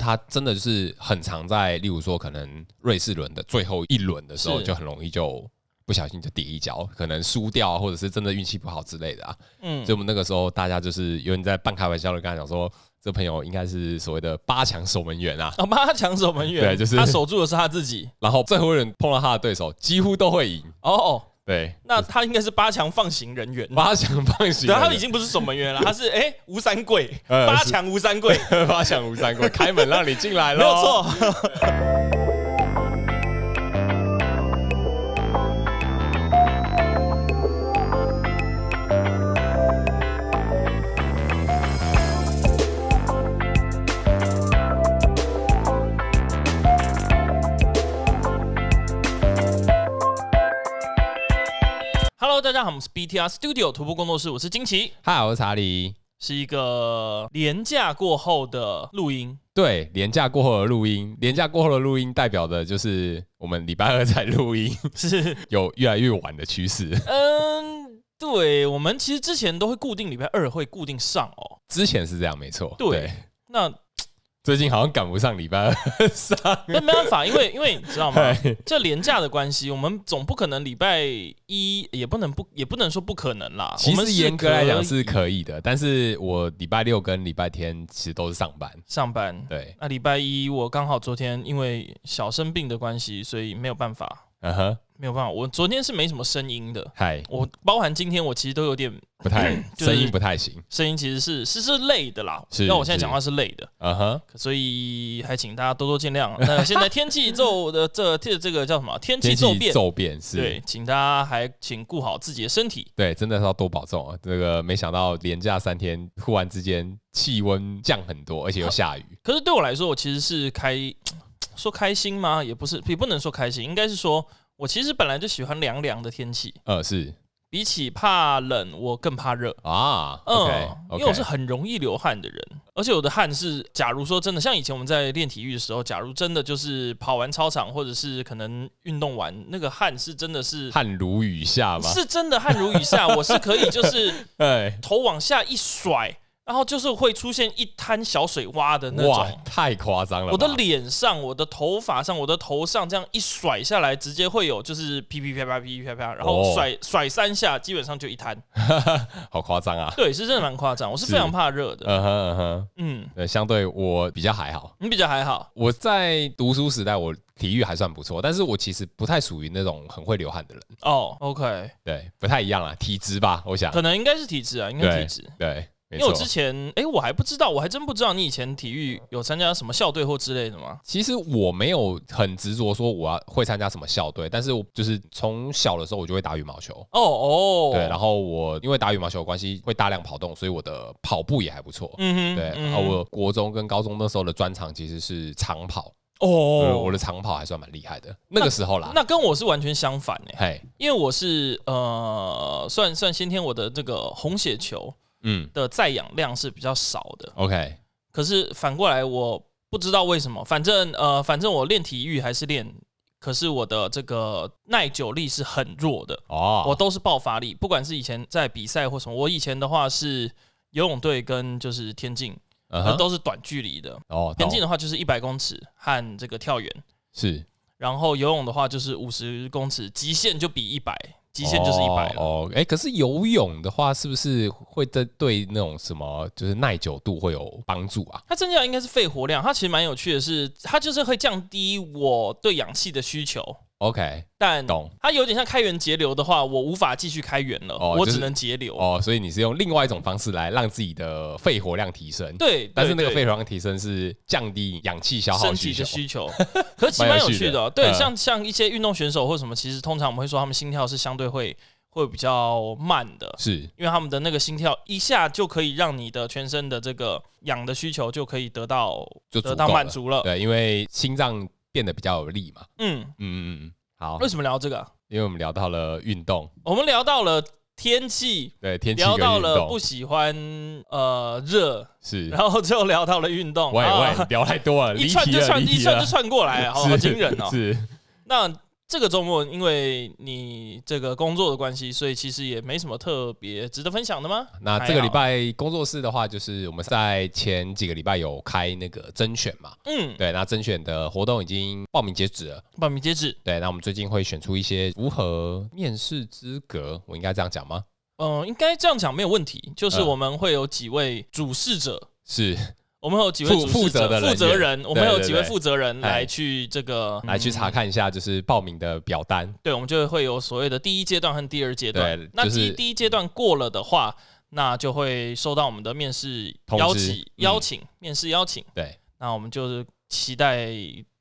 他真的就是很常在，例如说可能瑞士轮的最后一轮的时候，就很容易就不小心就跌一跤，可能输掉，或者是真的运气不好之类的啊。嗯，所以我们那个时候大家就是有人在半开玩笑的跟他讲说，这朋友应该是所谓的八强守门员啊。哦，八强守门员，对，就是他守住的是他自己，然后最后一轮碰到他的对手，几乎都会赢。哦。对，那他应该是八强放行人员。八强放行，对，他已经不是守门员了，他是哎吴三桂，八强吴三桂，八强吴三桂，开门让你进来了，没有错。Hello，大家好，我们是 BTR Studio 徒步工作室，我是金奇，嗨，我是查理，是一个廉价过后的录音。对，廉价过后的录音，廉价过后的录音代表的就是我们礼拜二在录音，是有越来越晚的趋势。嗯，对，我们其实之前都会固定礼拜二会固定上哦，之前是这样，没错。对，对那。最近好像赶不上礼拜二上，那没办法，因为 因为你知道吗？这廉价的关系，我们总不可能礼拜一也不能不也不能说不可能啦。其实严格来讲是可以的，但是我礼拜六跟礼拜天其实都是上班。上班对，那礼拜一我刚好昨天因为小生病的关系，所以没有办法。嗯哼。没有办法，我昨天是没什么声音的。嗨，我包含今天我其实都有点不太 声音不太行，声音其实是是是累的啦。是，那我现在讲话是累的。嗯哼，所以还请大家多多见谅。那现在天气骤的这这 这个叫什么？天气骤变，骤变是。对，请大家还请顾好自己的身体。对，真的是要多保重啊！这个没想到连假三天，忽然之间气温降很多，而且又下雨。可是对我来说，我其实是开说开心吗？也不是，也不能说开心，应该是说。我其实本来就喜欢凉凉的天气，呃，是比起怕冷，我更怕热啊。嗯.因为我是很容易流汗的人，而且我的汗是，假如说真的，像以前我们在练体育的时候，假如真的就是跑完操场，或者是可能运动完，那个汗是真的是汗如雨下吗？是真的汗如雨下，我是可以就是，头往下一甩。然后就是会出现一滩小水洼的那种，哇，太夸张了！我的脸上、我的头发上、我的头上这样一甩下来，直接会有就是噼噼啪啪、噼噼啪啪，然后甩、哦、甩三下，基本上就一滩，好夸张啊！对，是真的蛮夸张。我是非常怕热的，嗯哼嗯哼，嗯，对，相对我比较还好，你比较还好。我在读书时代，我体育还算不错，但是我其实不太属于那种很会流汗的人。哦，OK，对，不太一样啊，体质吧，我想，可能应该是体质啊，应该体质，对。因为我之前，哎、欸，我还不知道，我还真不知道你以前体育有参加什么校队或之类的吗？其实我没有很执着说我要会参加什么校队，但是我就是从小的时候我就会打羽毛球。哦哦，对，然后我因为打羽毛球的关系会大量跑动，所以我的跑步也还不错。嗯哼，对，然后我国中跟高中那时候的专长其实是长跑。哦，我的长跑还算蛮厉害的，那个时候啦。那跟我是完全相反哎、欸，因为我是呃，算算先天我的这个红血球。嗯，的载氧量是比较少的。OK，可是反过来，我不知道为什么，反正呃，反正我练体育还是练，可是我的这个耐久力是很弱的。哦，我都是爆发力，不管是以前在比赛或什么，我以前的话是游泳队跟就是田径，呃，都是短距离的。哦，田径的话就是一百公尺和这个跳远是，然后游泳的话就是五十公尺，极限就比一百。极限就是一百哦，哎、可是游泳的话，是不是会对对那种什么，就是耐久度会有帮助啊？它增加应该是肺活量，它其实蛮有趣的是，它就是会降低我对氧气的需求。OK，但懂它有点像开源节流的话，我无法继续开源了，哦就是、我只能节流哦。所以你是用另外一种方式来让自己的肺活量提升，对，但是那个肺活量提升是降低氧气消耗身体的需求，可是其实蛮有趣的、哦。对，像像一些运动选手或什么，其实通常我们会说他们心跳是相对会会比较慢的，是因为他们的那个心跳一下就可以让你的全身的这个氧的需求就可以得到就得到满足了。对，因为心脏。变得比较有力嘛？嗯嗯嗯嗯，好。为什么聊这个？因为我们聊到了运动，我们聊到了天气，对天气，聊到了不喜欢呃热是，然后就聊到了运动。喂喂，聊太多了，一串就串，一串就串过来，好惊人哦。是。那这个周末，因为你这个工作的关系，所以其实也没什么特别值得分享的吗？那这个礼拜工作室的话，就是我们在前几个礼拜有开那个甄选嘛，嗯，对，那甄选的活动已经报名截止了，报名截止。对，那我们最近会选出一些符合面试资格，我应该这样讲吗？嗯，应该这样讲没有问题，就是我们会有几位主事者是。我们有几位负责的负责人，我们有几位负责人来去这个来去查看一下，就是报名的表单。对，我们就会有所谓的第一阶段和第二阶段。那第一第一阶段过了的话，那就会收到我们的面试邀请邀请面试邀请。对，那我们就是期待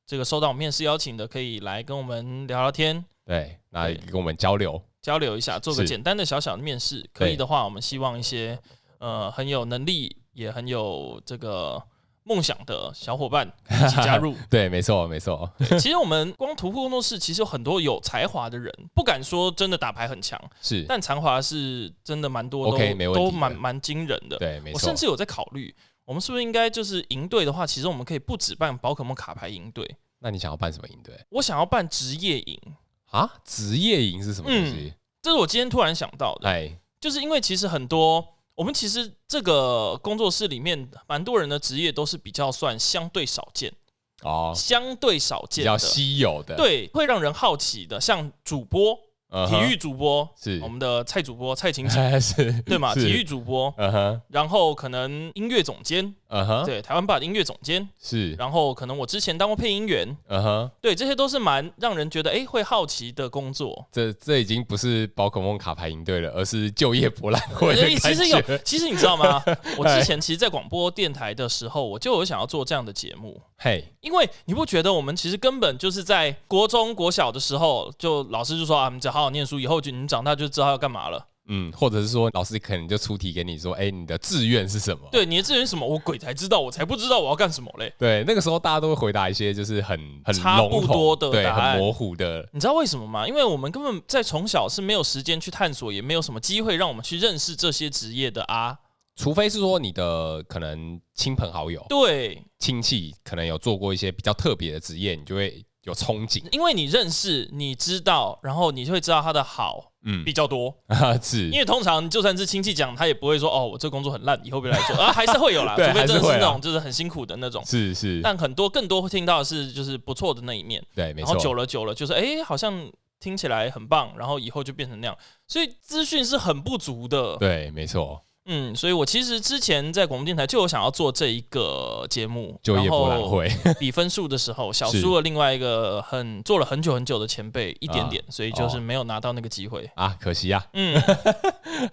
这个收到面试邀请的可以来跟我们聊聊天。对，那跟我们交流交流一下，做个简单的小小的面试。可以的话，我们希望一些呃很有能力。也很有这个梦想的小伙伴 一起加入。对，没错，没错。其实我们光徒步工作室，其实有很多有才华的人，不敢说真的打牌很强，是，但才华是真的蛮多，都都蛮蛮惊人的。对，没错。我甚至有在考虑，我们是不是应该就是赢队的话，其实我们可以不止办宝可梦卡牌赢队。那你想要办什么赢队？我想要办职业营啊！职业营是什么东西？嗯，这是我今天突然想到的。哎，就是因为其实很多。我们其实这个工作室里面，蛮多人的职业都是比较算相对少见哦，相对少见、比较稀有的，对，会让人好奇的，像主播。体育主播是我们的蔡主播蔡琴琴，是，对嘛？体育主播，然后可能音乐总监，对，台湾吧的音乐总监是，然后可能我之前当过配音员，对，这些都是蛮让人觉得哎会好奇的工作。这这已经不是宝可梦卡牌营队了，而是就业博览会。其实有，其实你知道吗？我之前其实，在广播电台的时候，我就有想要做这样的节目。嘿，因为你不觉得我们其实根本就是在国中国小的时候，就老师就说啊，我们只好好好念书，以后就你长大就知道要干嘛了。嗯，或者是说老师可能就出题给你说，哎，你的志愿是什么？对，你的志愿是什么？我鬼才知道，我才不知道我要干什么嘞。对，那个时候大家都会回答一些就是很很差不多的，对，很模糊的。你知道为什么吗？因为我们根本在从小是没有时间去探索，也没有什么机会让我们去认识这些职业的啊。除非是说你的可能亲朋好友，对，亲戚可能有做过一些比较特别的职业，你就会有憧憬，因为你认识，你知道，然后你就会知道他的好，嗯，比较多 啊，是，因为通常就算是亲戚讲，他也不会说哦，我这工作很烂，以后别来做，啊，还是会有啦，除非真的是那种就是很辛苦的那种，是是，但很多更多会听到的是就是不错的那一面，对，没错，然后久了久了就是哎，好像听起来很棒，然后以后就变成那样，所以资讯是很不足的，对，没错。嗯，所以我其实之前在广播电台就有想要做这一个节目，就业博览会 比分数的时候，小输了另外一个很做了很久很久的前辈一点点，所以就是没有拿到那个机会啊，可惜啊。嗯，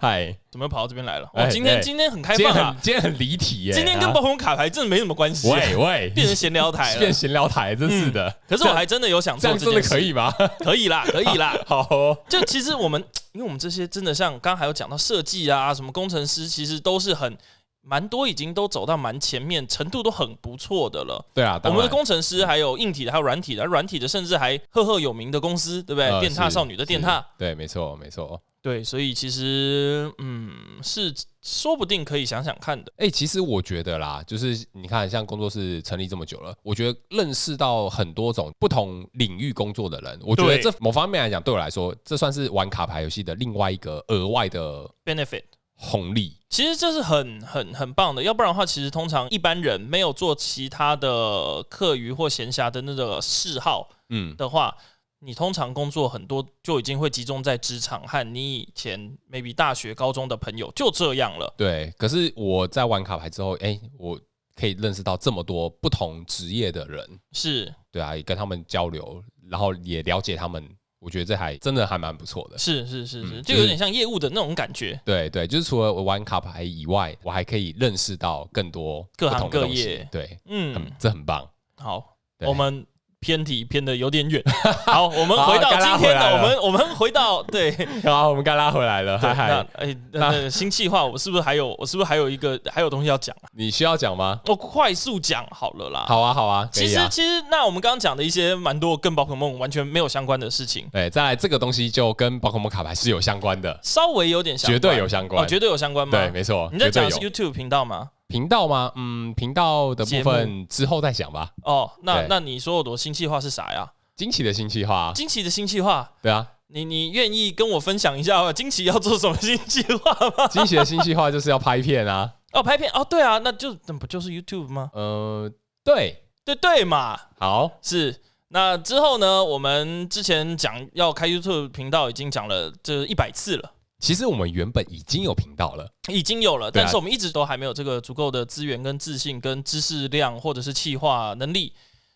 嗨，怎么又跑到这边来了？我今天今天很开放啊，今天很离题耶，今天跟宝可卡牌真的没什么关系，喂喂，变成闲聊台了，变闲聊台，真是的。可是我还真的有想做这件事，可以吗？可以啦，可以啦。好，就其实我们。因为我们这些真的像刚刚还有讲到设计啊，什么工程师，其实都是很蛮多，已经都走到蛮前面，程度都很不错的了。对啊，我们的工程师还有硬体的，还有软体的，软体的甚至还赫赫有名的公司，对不对？电踏少女的电踏，对，没错，没错。对，所以其实嗯，是说不定可以想想看的。哎，其实我觉得啦，就是你看，像工作室成立这么久了，我觉得认识到很多种不同领域工作的人，我觉得这某方面来讲，对我来说，这算是玩卡牌游戏的另外一个额外的 benefit 红利。其实这是很很很棒的，要不然的话，其实通常一般人没有做其他的课余或闲暇的那个嗜好，嗯的话。你通常工作很多就已经会集中在职场和你以前 maybe 大学、高中的朋友就这样了。对，可是我在玩卡牌之后，哎、欸，我可以认识到这么多不同职业的人，是对啊，也跟他们交流，然后也了解他们，我觉得这还真的还蛮不错的。是是是是，嗯、就有点像业务的那种感觉。对对，就是除了我玩卡牌以外，我还可以认识到更多各行各业。对，嗯，这很棒。好，我们。偏题偏的有点远，好，我们回到今天的我们，我们回到 对，好，我们该拉回来了。嗨嗨，哎，那新计划，我是不是还有，我是不是还有一个还有东西要讲？你需要讲吗？我快速讲好了啦。好啊，好啊。其实其实，那我们刚刚讲的一些蛮多跟宝可梦完全没有相关的事情。对，再来这个东西就跟宝可梦卡牌是有相关的，稍微有点相关，绝对有相关，绝对有相关吗？对，没错。你在讲 YouTube 频道吗？频道吗？嗯，频道的部分之后再想吧。哦，那那你说我的新计划是啥呀？惊奇的新计划，惊奇的新计划，对啊，你你愿意跟我分享一下 惊奇要做什么新计划吗？惊奇的新计划就是要拍片啊，哦，拍片哦，对啊，那就那不就是 YouTube 吗？呃，对对对嘛，好是。那之后呢？我们之前讲要开 YouTube 频道，已经讲了这一百次了。其实我们原本已经有频道了，已经有了，但是我们一直都还没有这个足够的资源、跟自信、跟知识量，或者是企划能力，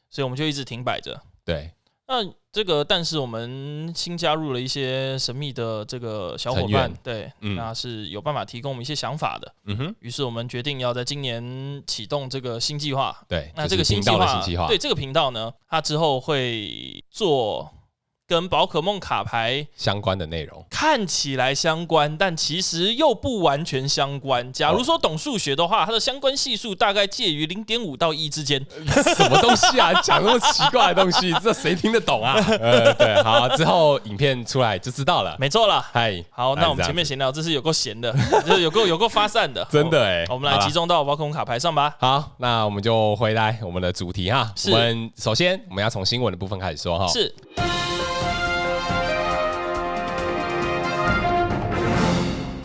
所以我们就一直停摆着。对。那这个，但是我们新加入了一些神秘的这个小伙伴，对，嗯、那是有办法提供我们一些想法的。嗯哼，于是我们决定要在今年启动这个新计划。对，那这个新计划，对这个频道呢，它之后会做。跟宝可梦卡牌相关的内容看起来相关，但其实又不完全相关。假如说懂数学的话，它的相关系数大概介于零点五到一之间。什么东西啊？讲那么奇怪的东西，这谁听得懂啊？呃，对，好，之后影片出来就知道了。没错了，嗨，好，那我们前面闲聊，这是有够闲的，就是有够有够发散的，真的哎。我们来集中到宝可梦卡牌上吧。好，那我们就回来我们的主题哈。我们首先我们要从新闻的部分开始说哈。是。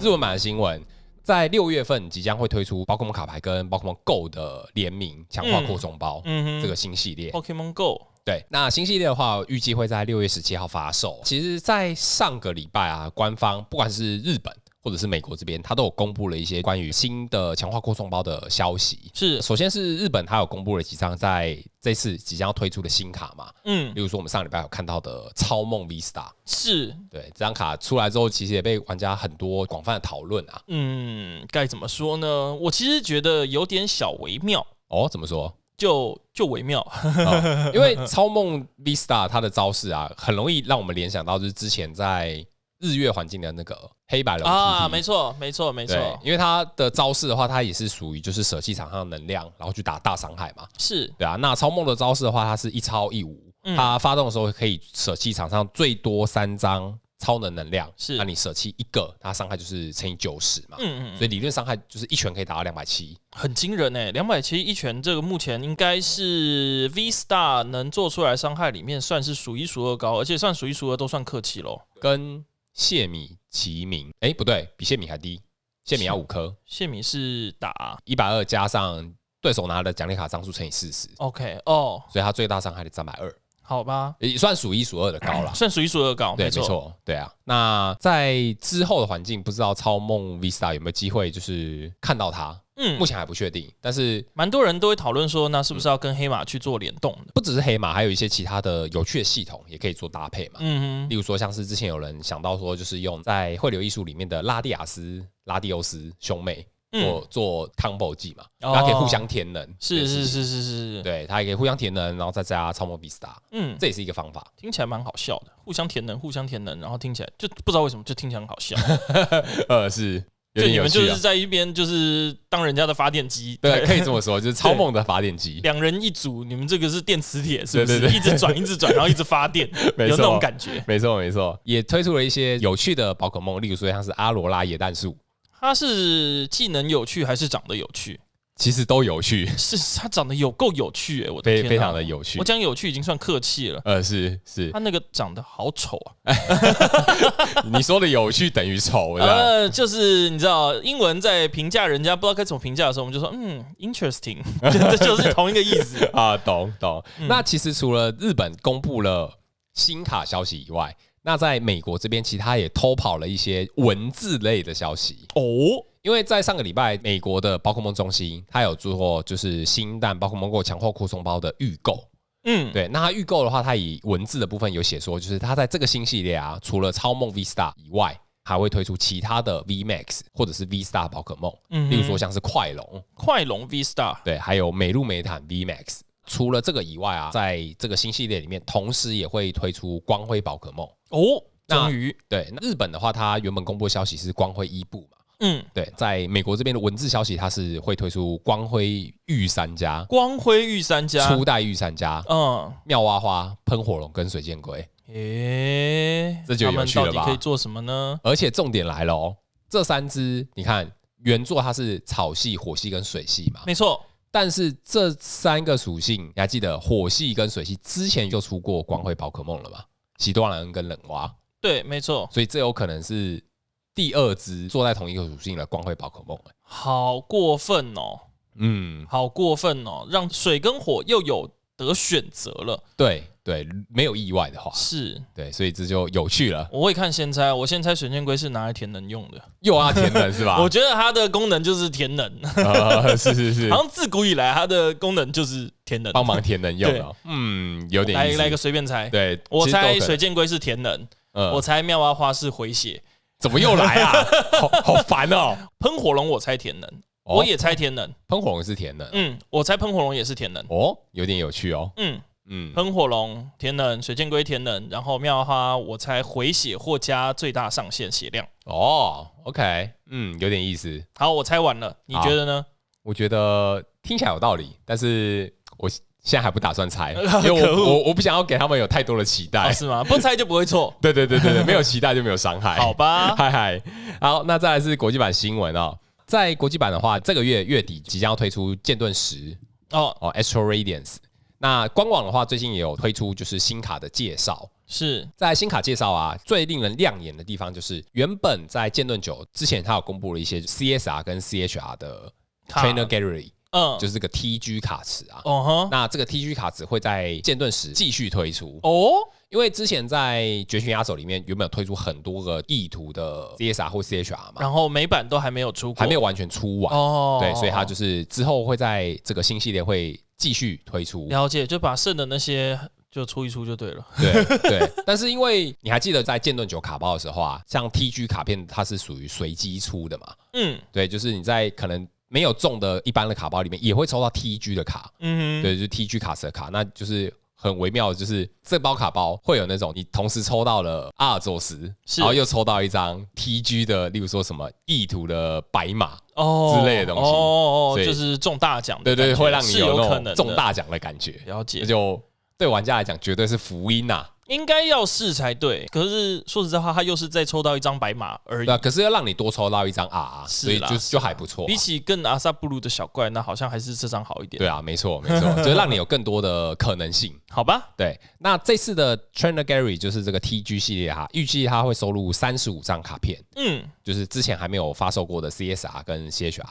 日文版的新闻，在六月份即将会推出宝可梦卡牌跟宝可梦 Go 的联名强化扩充包，嗯，这个新系列。Pokemon Go，对，那新系列的话，预计会在六月十七号发售。其实，在上个礼拜啊，官方不管是日本。或者是美国这边，它都有公布了一些关于新的强化扩充包的消息。是，首先是日本，它有公布了几张在这次即将要推出的新卡嘛。嗯，例如说我们上礼拜有看到的超梦 V Star。是，对，这张卡出来之后，其实也被玩家很多广泛的讨论啊。嗯，该怎么说呢？我其实觉得有点小微妙。哦，怎么说？就就微妙，哦，因为 超梦 V Star 它的招式啊，很容易让我们联想到就是之前在。日月环境的那个黑白龙啊，没错，没错，没错。因为它的招式的话，它也是属于就是舍弃场上的能量，然后去打大伤害嘛。是对啊。那超梦的招式的话，它是一超一无，它发动的时候可以舍弃场上最多三张超能能量。是，那你舍弃一个，它伤害就是乘以九十嘛。嗯嗯。所以理论伤害就是一拳可以打到两百七，很惊人哎，两百七一拳，这个目前应该是 V Star 能做出来伤害里面算是数一数二高，而且算数一数二都算客气喽。跟谢米齐名，哎，不对，比谢米还低。谢米要五颗，谢米是打一百二加上对手拿的奖励卡张数乘以四十。OK，哦，所以他最大伤害的三百二，好吧，也算数一数二的高了，算数一数二高，对，没错，对啊。那在之后的环境，不知道超梦 V Star 有没有机会，就是看到它。嗯，目前还不确定，但是蛮多人都会讨论说，那是不是要跟黑马去做联动的？不只是黑马，还有一些其他的有趣的系统也可以做搭配嘛。嗯哼，例如说像是之前有人想到说，就是用在汇流艺术里面的拉蒂亚斯、拉蒂欧斯兄妹做做 combo 技嘛，它可以互相填能。是是是是是，对，它也可以互相填能，然后再加超模比 star，。嗯，这也是一个方法，听起来蛮好笑的，互相填能，互相填能，然后听起来就不知道为什么就听起来很好笑。呃，是。就你们就是在一边就是当人家的发电机，对，可以这么说，就是 超梦的发电机。两人一组，你们这个是电磁铁，是不是？一直转，一直转，然后一直发电，有那种感觉。没错，没错。也推出了一些有趣的宝可梦，例如说像是阿罗拉野蛋树，它是技能有趣还是长得有趣？其实都有趣，是他长得有够有趣哎，我的天，非常的有趣。我讲有趣已经算客气了。呃，是是，他那个长得好丑啊！你说的有趣等于丑，呃，就是你知道，英文在评价人家不知道该怎么评价的时候，我们就说嗯，interesting，这就是同一个意思啊，懂懂。那其实除了日本公布了新卡消息以外，那在美国这边，其他也偷跑了一些文字类的消息哦。因为在上个礼拜，美国的宝可梦中心，它有做过就是新蛋宝可梦 GO 强化扩充包的预购。嗯，对。那它预购的话，它以文字的部分有写说，就是它在这个新系列啊，除了超梦 V Star 以外，还会推出其他的 V Max 或者是 V Star 宝可梦。嗯，例如说像是快龙、快龙 V Star，对，还有美露美坦 V Max。除了这个以外啊，在这个新系列里面，同时也会推出光辉宝可梦。哦，终于。对，那日本的话，它原本公布的消息是光辉伊布嘛。嗯，对，在美国这边的文字消息，它是会推出光辉御三家，光辉御三家，初代御三家，嗯，妙蛙花、喷火龙跟水箭龟，诶，这就有趣了吧？到底可以做什么呢？而且重点来了哦，这三只，你看原作它是草系、火系跟水系嘛，没错。但是这三个属性，你还记得火系跟水系之前就出过光辉宝可梦了吗？喜多兰恩跟冷蛙。对，没错。所以这有可能是第二只坐在同一个属性的光辉宝可梦。好过分哦！嗯，好过分哦，让水跟火又有得选择了。对。对，没有意外的话是对，所以这就有趣了。我会看先猜，我先猜水箭龟是拿来填能用的，又啊填能是吧？我觉得它的功能就是填能，呃、是是是，好像自古以来它的功能就是填能，帮忙填能用的。嗯，有点。来来个随便猜，对，我猜水箭龟是填能，嗯、我猜妙蛙花是回血，怎么又来啊？好好烦哦！喷火龙我猜填能，哦、我也猜填能，喷火龙是填能，嗯，我猜喷火龙也是填能，哦，有点有趣哦，嗯。嗯，喷火龙填能，水箭龟填能，然后妙蛙花我猜回血或加最大上限血量。哦，OK，嗯，有点意思。好，我猜完了，你觉得呢？我觉得听起来有道理，但是我现在还不打算猜，因为我我我不想要给他们有太多的期待，哦、是吗？不猜就不会错。对对对对对，没有期待就没有伤害。好吧，嗨嗨。好，那再来是国际版新闻哦，在国际版的话，这个月月底即将要推出剑盾十哦哦，Astral Radiance。那官网的话，最近也有推出就是新卡的介绍。是在新卡介绍啊，最令人亮眼的地方就是，原本在剑盾九之前，它有公布了一些 CSR 跟 CHR 的 Trainer Gallery，嗯，就是这个 TG 卡池啊。哦哼，那这个 TG 卡池会在剑盾十继续推出哦，因为之前在绝旬压手里面原本有推出很多个意图的 CSR 或 CHR 嘛，然后美版都还没有出，还没有完全出完哦。对，所以它就是之后会在这个新系列会。继续推出，了解，就把剩的那些就出一出就对了。对对，但是因为你还记得在剑盾九卡包的时候啊，像 TG 卡片它是属于随机出的嘛？嗯，对，就是你在可能没有中的一般的卡包里面也会抽到 TG 的卡。嗯，对，就是 TG 卡池的卡，那就是。很微妙的就是这包卡包会有那种你同时抽到了阿尔宙斯，是然后又抽到一张 TG 的，例如说什么意图的白马哦之类的东西哦，哦，就是中大奖，对对，会让你有那种中大奖的感觉。了解，那就对玩家来讲绝对是福音呐、啊。应该要试才对，可是说实在话，他又是再抽到一张白马而已。对，可是要让你多抽到一张 R，啦所以就就还不错。比起更阿萨布鲁的小怪，那好像还是这张好一点。对啊，没错没错，就是让你有更多的可能性。好吧，对，那这次的 Trainer Gallery 就是这个 TG 系列哈，预计他会收录三十五张卡片，嗯，就是之前还没有发售过的 CSR 跟 CHR。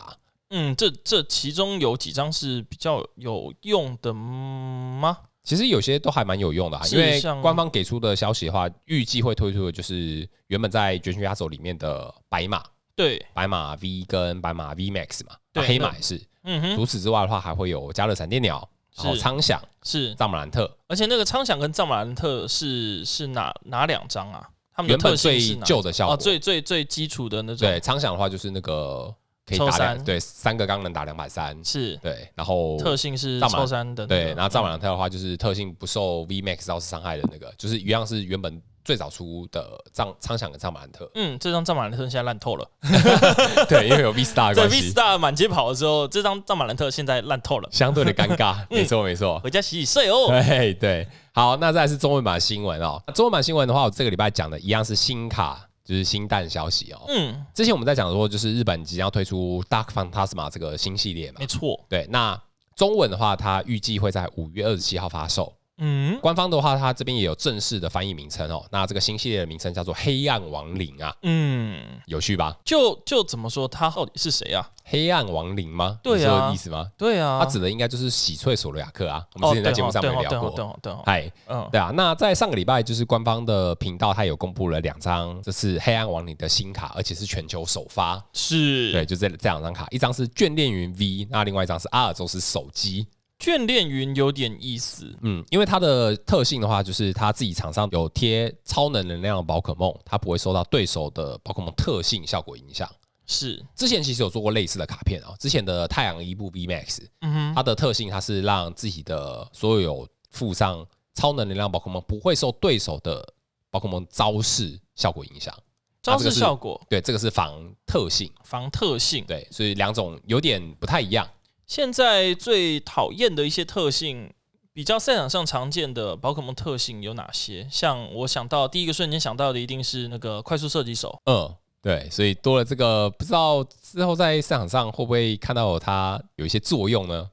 嗯，这这其中有几张是比较有用的吗？其实有些都还蛮有用的啊，因为官方给出的消息的话，预计会推出的就是原本在绝学压轴里面的白马，对，白马 V 跟白马 V Max 嘛，对，黑马也是。嗯哼。除此之外的话，还会有加勒闪电鸟，然后苍响是藏马兰特，而且那个苍响跟藏马兰特是是哪哪两张啊？他们原本最旧的效果，最最最基础的那种。对，苍响的话就是那个。可以打两对三个刚能打两百三，是对，然后特性是抽三的，对，然后藏马兰特的话就是特性不受 V Max 招式伤害的那个，就是一样是原本最早出的藏苍响的藏马兰特。嗯，这张藏马兰特现在烂透了，对，因为有 V Star 在 V Star 满街跑的时候，这张藏马兰特现在烂透了，相对的尴尬，没错没错，回家洗洗睡哦。对对，好，那再来是中文版新闻哦，中文版新闻的话，我这个礼拜讲的一样是新卡。就是新蛋消息哦。嗯，之前我们在讲说，就是日本即将要推出 Dark Phantasma 这个新系列嘛。没错。对，那中文的话，它预计会在五月二十七号发售。嗯，官方的话，它这边也有正式的翻译名称哦。那这个新系列的名称叫做《黑暗亡灵》啊。嗯，有趣吧？就就怎么说，它到底是谁啊？黑暗亡灵吗？对啊，你说的意思吗？对啊，它指的应该就是喜翠索罗亚克啊。我们之前在节目上面聊过。对对嗨，嗯，对啊。那在上个礼拜，就是官方的频道，它有公布了两张，这是黑暗亡灵的新卡，而且是全球首发。是，对，就这这两张卡，一张是眷恋云 V，那另外一张是阿尔宙斯手机。眷恋云有点意思，嗯，因为它的特性的话，就是它自己场上有贴超能能量的宝可梦，它不会受到对手的宝可梦特性效果影响。是，之前其实有做过类似的卡片啊，之前的太阳伊布 V Max，嗯哼，它的特性它是让自己的所有附上超能能量宝可梦不会受对手的宝可梦招式效果影响。招式效果，对，这个是防特性，防特性，对，所以两种有点不太一样。现在最讨厌的一些特性，比较赛场上常见的宝可梦特性有哪些？像我想到第一个瞬间想到的，一定是那个快速射击手。嗯，对，所以多了这个，不知道之后在赛场上会不会看到它有一些作用呢？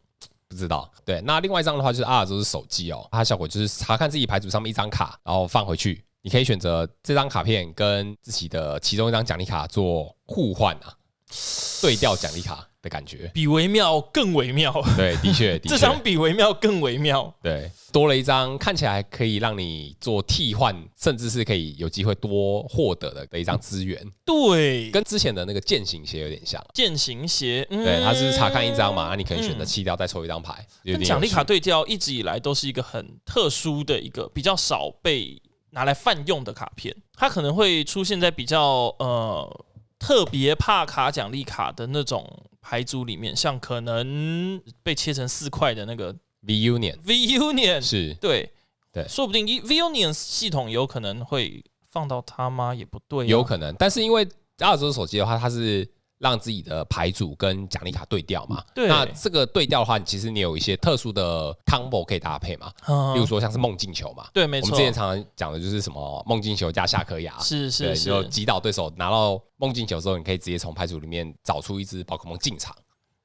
不知道。对，那另外一张的话就是阿尔宙斯手机哦，它效果就是查看自己牌组上面一张卡，然后放回去，你可以选择这张卡片跟自己的其中一张奖励卡做互换啊，对调奖励卡。的感觉。比微妙更微妙，对，的确，这张比微妙更微妙，对，多了一张看起来可以让你做替换，甚至是可以有机会多获得的的一张资源，对，跟之前的那个践行鞋有点像，践行鞋，嗯、对，它是查看一张嘛，那你可以选择弃掉再抽一张牌，奖励卡对调一直以来都是一个很特殊的一个比较少被拿来泛用的卡片，它可能会出现在比较呃特别怕卡奖励卡的那种。牌组里面，像可能被切成四块的那个 V Union V Union 是。对。对，说不定 V Union 系统有可能会放到它吗？也不对，有可能。但是因为阿尔宙斯手机的话，它是让自己的牌组跟奖励卡对调嘛。对，那这个对调的话，其实你有一些特殊的 combo 可以搭配嘛。嗯，例如说像是梦境球嘛。对，没错。我们之前常常讲的就是什么梦境球加下颗牙，是是是，就击倒对手拿到梦境球之后，你可以直接从牌组里面找出一只宝可梦进场。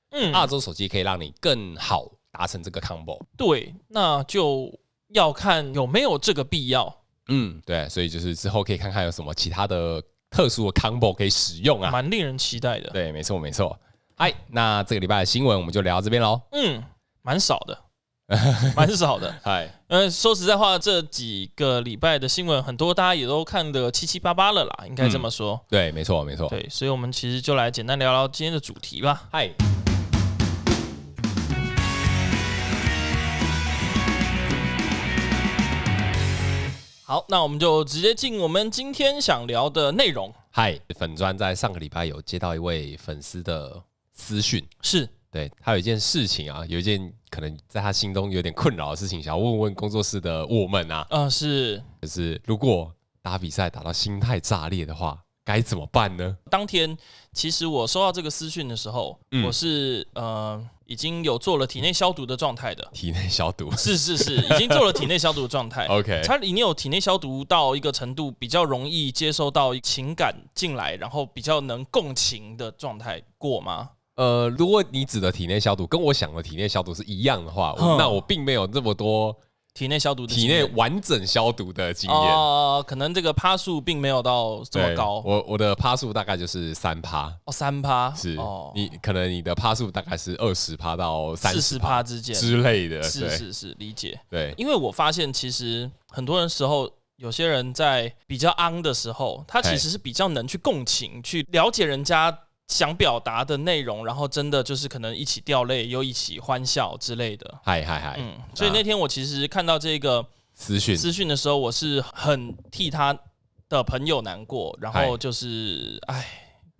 嗯，阿尔宙斯手机可以让你更好达成这个 combo。对，那就要看有没有这个必要。嗯，对，所以就是之后可以看看有什么其他的特殊的 combo 可以使用啊，蛮令人期待的。对，没错，没错。嗨，那这个礼拜的新闻我们就聊到这边喽。嗯，蛮少的，蛮少的。嗨，嗯，说实在话，这几个礼拜的新闻很多，大家也都看得七七八八了啦，应该这么说。嗯、对，没错，没错。对，所以我们其实就来简单聊聊今天的主题吧。嗨。好，那我们就直接进我们今天想聊的内容。嗨，粉砖在上个礼拜有接到一位粉丝的私讯，是对他有一件事情啊，有一件可能在他心中有点困扰的事情，想要问问工作室的我们啊。嗯、呃，是，就是如果打比赛打到心态炸裂的话，该怎么办呢？当天其实我收到这个私讯的时候，嗯、我是呃已经有做了体内消毒的状态的。体内消毒 是是是，已经做了体内消毒的状态。OK，它已经有体内消毒到一个程度，比较容易接收到情感进来，然后比较能共情的状态过吗？呃，如果你指的体内消毒跟我想的体内消毒是一样的话，那我并没有这么多。体内消毒，体内完整消毒的经验。哦，可能这个趴数并没有到这么高。我我的趴数大概就是三趴。哦，三趴？是。哦，你可能你的趴数大概是二十趴到三十趴之间。之类的，是是是，理解。对。因为我发现其实很多人时候，有些人在比较昂的时候，他其实是比较能去共情，去了解人家。想表达的内容，然后真的就是可能一起掉泪，又一起欢笑之类的。嗨嗨嗨！嗯，所以那天我其实看到这个私讯私讯的时候，我是很替他的朋友难过，然后就是哎，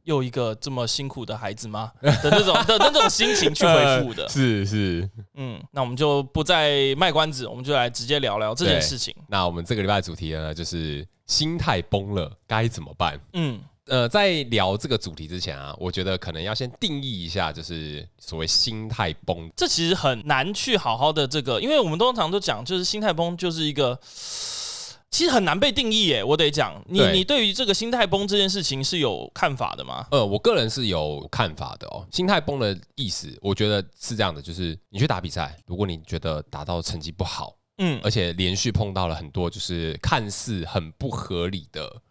又一个这么辛苦的孩子吗？的那种 的那种心情去回复的。是是，嗯，那我们就不再卖关子，我们就来直接聊聊这件事情。那我们这个礼拜的主题呢，就是心态崩了该怎么办？嗯。呃，在聊这个主题之前啊，我觉得可能要先定义一下，就是所谓心态崩。这其实很难去好好的这个，因为我们通常都讲，就是心态崩就是一个，其实很难被定义耶。我得讲，你你对于这个心态崩这件事情是有看法的吗？呃，我个人是有看法的哦。心态崩的意思，我觉得是这样的，就是你去打比赛，如果你觉得打到成绩不好，嗯，而且连续碰到了很多就是看似很不合理的。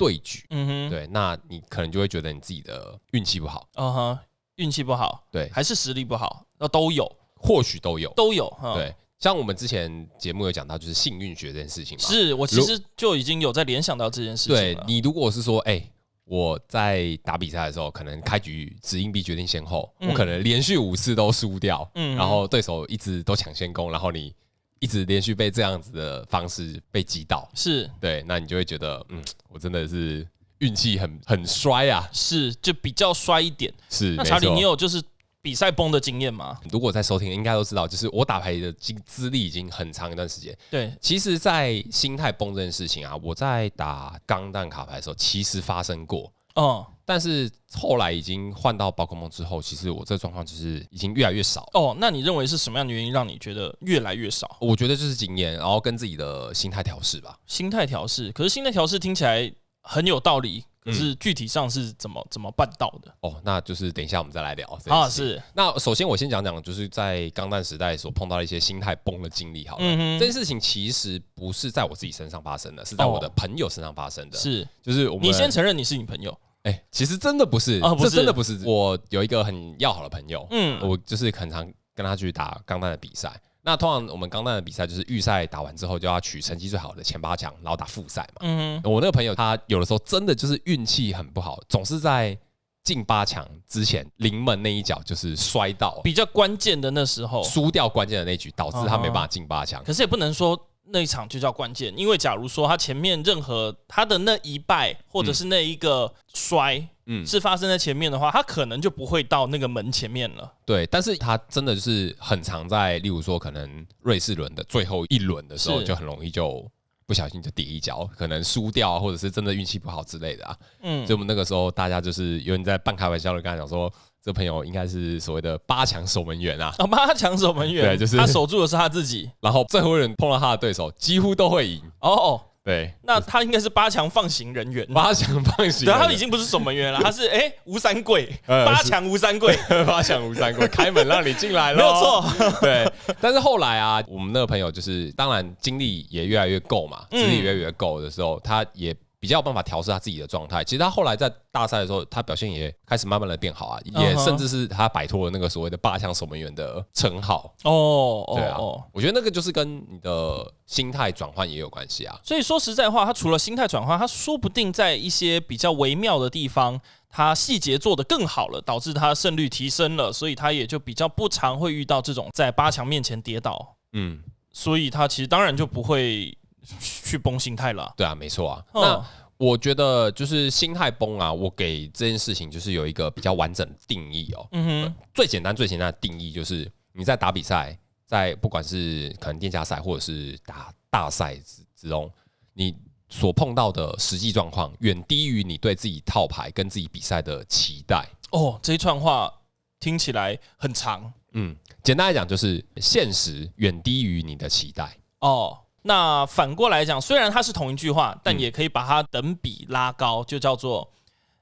对局，嗯哼，对，那你可能就会觉得你自己的运气不好，嗯哼，运气不好，对，还是实力不好，那都有，或许都有，都有，对，像我们之前节目有讲到，就是幸运学这件事情嘛，是我其实就已经有在联想到这件事情。对，你如果是说，哎，我在打比赛的时候，可能开局只硬币决定先后，我可能连续五次都输掉，嗯，然后对手一直都抢先攻，然后你。一直连续被这样子的方式被击倒，是对，那你就会觉得，嗯，我真的是运气很很衰啊，是就比较衰一点。是，那查理，你有就是比赛崩的经验吗？如果在收听，应该都知道，就是我打牌的经资历已经很长一段时间。对，其实，在心态崩这件事情啊，我在打钢弹卡牌的时候，其实发生过。哦，但是后来已经换到宝可梦之后，其实我这个状况就是已经越来越少。哦，那你认为是什么样的原因让你觉得越来越少？我觉得就是经验，然后跟自己的心态调试吧。心态调试，可是心态调试听起来很有道理，可是具体上是怎么怎么办到的？哦，那就是等一下我们再来聊啊。是，那首先我先讲讲，就是在钢弹时代所碰到的一些心态崩的经历。好了，嗯、这件事情其实不是在我自己身上发生的，是在我的朋友身上发生的。哦、是，就是我们你先承认你是你朋友。哎、欸，其实真的不是，哦、不是这真的不是。我有一个很要好的朋友，嗯，我就是很常跟他去打钢弹的比赛。那通常我们钢弹的比赛就是预赛打完之后就要取成绩最好的前八强，然后打复赛嘛。嗯，我那个朋友他有的时候真的就是运气很不好，总是在进八强之前临门那一脚就是摔到比较关键的那时候输掉关键的那局，导致他没办法进八强。可是也不能说。那一场就叫关键，因为假如说他前面任何他的那一败或者是那一个摔，嗯，是发生在前面的话，他可能就不会到那个门前面了。对，但是他真的就是很常在，例如说可能瑞士轮的最后一轮的时候，就很容易就不小心就跌一跤，可能输掉，或者是真的运气不好之类的啊。嗯，所以我们那个时候大家就是有人在半开玩笑的跟他讲说。这朋友应该是所谓的八强守门员啊！哦，八强守门员，对，就是他守住的是他自己，然后最后一人碰到他的对手，几乎都会赢。哦，对，那他应该是八强放行人员，八强放行，对，他已经不是守门员了，他是哎吴三桂，八强吴三桂，八强吴三桂，开门让你进来了，没有错。对，但是后来啊，我们那个朋友就是，当然精力也越来越够嘛，精力越来越够的时候，他也。比较有办法调试他自己的状态。其实他后来在大赛的时候，他表现也开始慢慢的变好啊，也甚至是他摆脱了那个所谓的八强守门员的称号。哦，对啊，我觉得那个就是跟你的心态转换也有关系啊。所以说实在话，他除了心态转换，他说不定在一些比较微妙的地方，他细节做得更好了，导致他胜率提升了，所以他也就比较不常会遇到这种在八强面前跌倒。嗯，所以他其实当然就不会。去崩心态了，对啊，没错啊。那我觉得就是心态崩啊，我给这件事情就是有一个比较完整的定义哦。嗯哼，最简单最简单的定义就是你在打比赛，在不管是可能店家赛或者是打大赛之之中，你所碰到的实际状况远低于你对自己套牌跟自己比赛的期待。哦，这一串话听起来很长。嗯，简单来讲就是现实远低于你的期待。哦。那反过来讲，虽然它是同一句话，但也可以把它等比拉高，就叫做